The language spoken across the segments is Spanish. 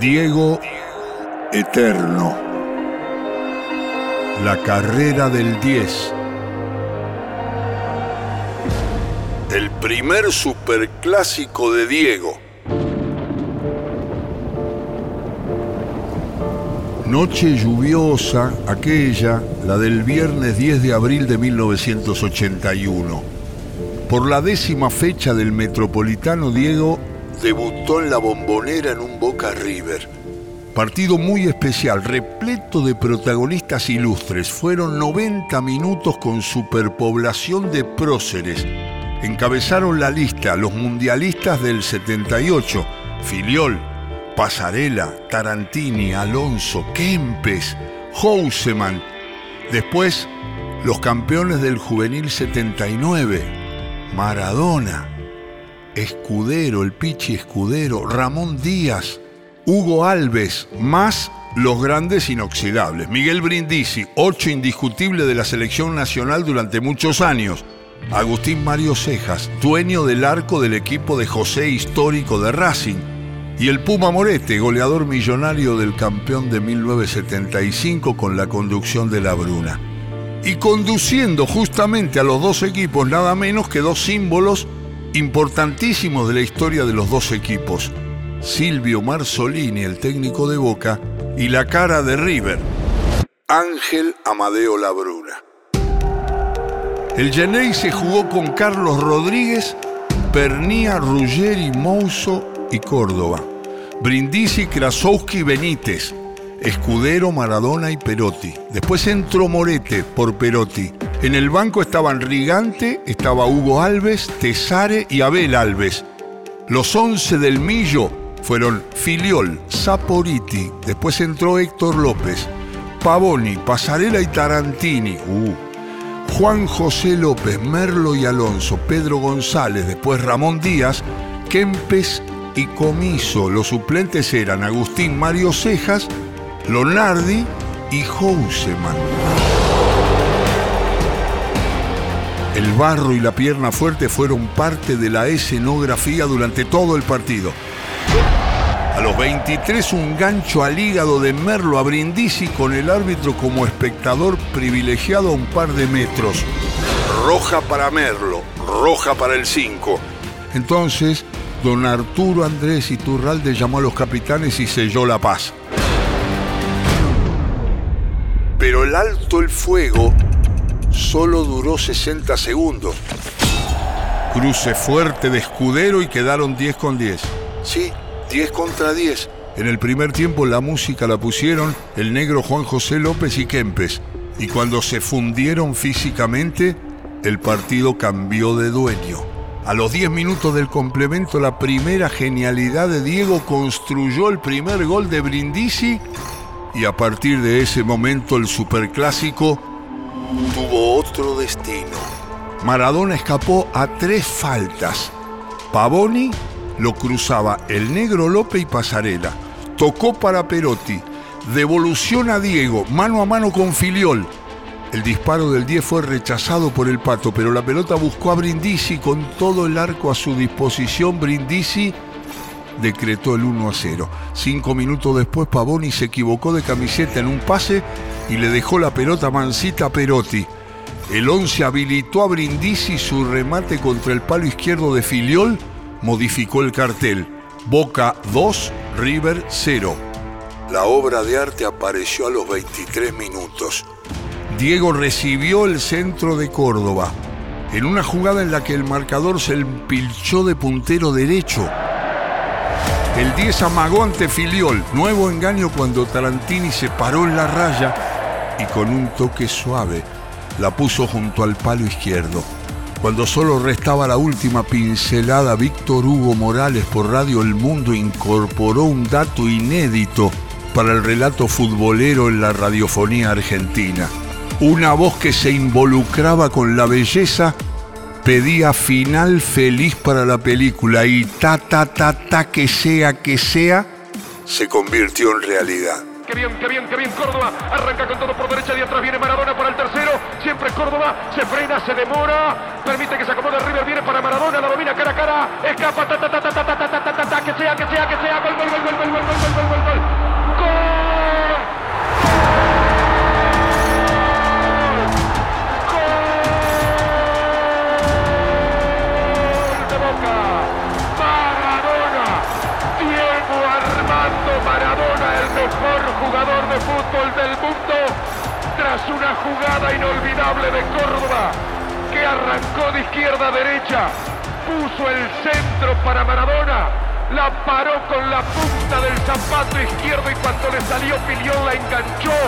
Diego Eterno. La carrera del 10. El primer superclásico de Diego. Noche lluviosa, aquella, la del viernes 10 de abril de 1981. Por la décima fecha del Metropolitano, Diego debutó en la bombonera en un Boca River. Partido muy especial, repleto de protagonistas ilustres. Fueron 90 minutos con superpoblación de próceres. Encabezaron la lista los mundialistas del 78, Filiol, Pasarela, Tarantini, Alonso, Kempes, Houseman. Después, los campeones del juvenil 79, Maradona, Escudero, el Pichi Escudero, Ramón Díaz, Hugo Alves, más los grandes inoxidables. Miguel Brindisi, ocho indiscutible de la selección nacional durante muchos años. Agustín Mario Cejas, dueño del arco del equipo de José histórico de Racing. Y el Puma Morete, goleador millonario del campeón de 1975 con la conducción de la Bruna. Y conduciendo justamente a los dos equipos nada menos que dos símbolos importantísimos de la historia de los dos equipos. Silvio Marzolini, el técnico de Boca, y la cara de River, Ángel Amadeo Labruna. El Genei se jugó con Carlos Rodríguez, Pernía, Ruggeri, Mouso y Córdoba. Brindisi, Krasowski, Benítez. Escudero, Maradona y Perotti. Después entró Morete por Perotti. En el banco estaban Rigante, estaba Hugo Alves, Tesare y Abel Alves. Los once del Millo fueron Filiol, Saporiti, después entró Héctor López, Pavoni, Pasarela y Tarantini. Uh. Juan José López, Merlo y Alonso, Pedro González, después Ramón Díaz, Kempes y Comiso. Los suplentes eran Agustín Mario Cejas, Lonardi y Houseman. Barro y la pierna fuerte fueron parte de la escenografía durante todo el partido. A los 23 un gancho al hígado de Merlo a Brindisi con el árbitro como espectador privilegiado a un par de metros. Roja para Merlo, roja para el 5. Entonces, don Arturo Andrés Iturralde llamó a los capitanes y selló la paz. Pero el alto el fuego solo duró 60 segundos. Cruce fuerte de escudero y quedaron 10 con 10. Sí, 10 contra 10. En el primer tiempo la música la pusieron el negro Juan José López y Kempes. Y cuando se fundieron físicamente, el partido cambió de dueño. A los 10 minutos del complemento, la primera genialidad de Diego construyó el primer gol de Brindisi y a partir de ese momento el superclásico tuvo otro destino. Maradona escapó a tres faltas. Pavoni lo cruzaba el negro López y Pasarela. Tocó para Perotti. Devolución a Diego, mano a mano con Filiol. El disparo del 10 fue rechazado por el pato, pero la pelota buscó a Brindisi con todo el arco a su disposición. Brindisi decretó el 1 a 0. Cinco minutos después, Pavoni se equivocó de camiseta en un pase y le dejó la pelota mansita a Perotti. El 11 habilitó a Brindisi su remate contra el palo izquierdo de Filiol, modificó el cartel. Boca 2, River 0. La obra de arte apareció a los 23 minutos. Diego recibió el centro de Córdoba, en una jugada en la que el marcador se empilchó de puntero derecho. El 10 amagó ante Filiol, nuevo engaño cuando Tarantini se paró en la raya y con un toque suave la puso junto al palo izquierdo. Cuando solo restaba la última pincelada, Víctor Hugo Morales por Radio El Mundo incorporó un dato inédito para el relato futbolero en la radiofonía argentina. Una voz que se involucraba con la belleza pedía final feliz para la película y ta ta ta ta que sea que sea se convirtió en realidad. Qué bien, qué bien, qué bien Córdoba. Arranca con todo por derecha y atrás viene Maradona para el tercero. Siempre Córdoba. Se frena, se demora. Permite que se acomode River. Viene para Maradona. La domina cara a cara. Escapa. Ta, ta, ta, ta, ta, ta, ta, ta, ta, que sea, que sea, que sea. Gol, gol, gol, gol, gol, gol, gol, gol, gol, mejor jugador de fútbol del mundo, tras una jugada inolvidable de Córdoba, que arrancó de izquierda a derecha, puso el centro para Maradona, la paró con la punta del zapato izquierdo y cuando le salió Pilión la enganchó.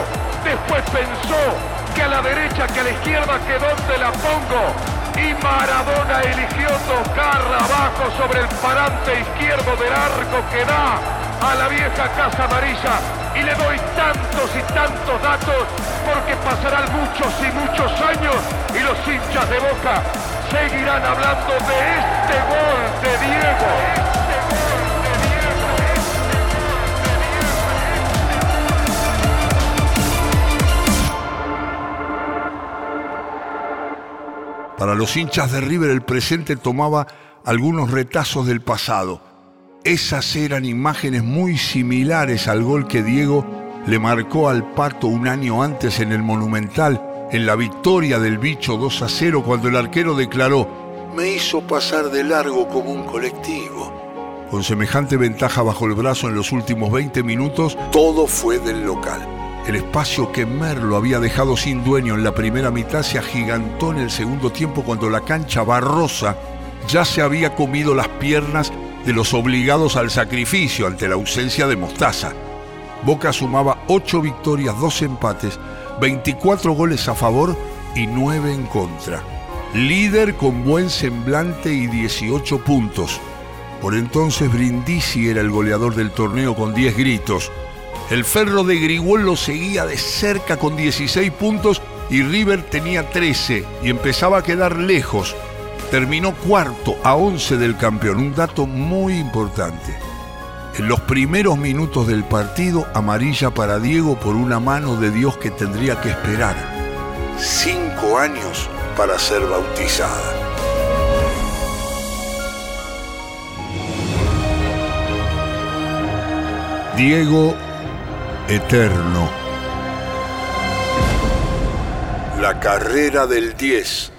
Después pensó que a la derecha, que a la izquierda, que dónde la pongo. Y Maradona eligió tocar abajo sobre el parante izquierdo del arco que da a la vieja Casa Amarilla. Y le doy tantos y tantos datos porque pasarán muchos y muchos años y los hinchas de Boca seguirán hablando de este gol de Diego. Para los hinchas de River el presente tomaba algunos retazos del pasado. Esas eran imágenes muy similares al gol que Diego le marcó al Pato un año antes en el Monumental, en la victoria del bicho 2 a 0, cuando el arquero declaró, me hizo pasar de largo como un colectivo. Con semejante ventaja bajo el brazo en los últimos 20 minutos, todo fue del local. El espacio que Merlo había dejado sin dueño en la primera mitad se agigantó en el segundo tiempo cuando la cancha barrosa ya se había comido las piernas de los obligados al sacrificio ante la ausencia de Mostaza. Boca sumaba 8 victorias, 2 empates, 24 goles a favor y 9 en contra. Líder con buen semblante y 18 puntos. Por entonces Brindisi era el goleador del torneo con 10 gritos. El Ferro de Grigol lo seguía de cerca con 16 puntos y River tenía 13 y empezaba a quedar lejos. Terminó cuarto a 11 del campeón, un dato muy importante. En los primeros minutos del partido, amarilla para Diego por una mano de Dios que tendría que esperar cinco años para ser bautizada. Diego eterno. La carrera del 10.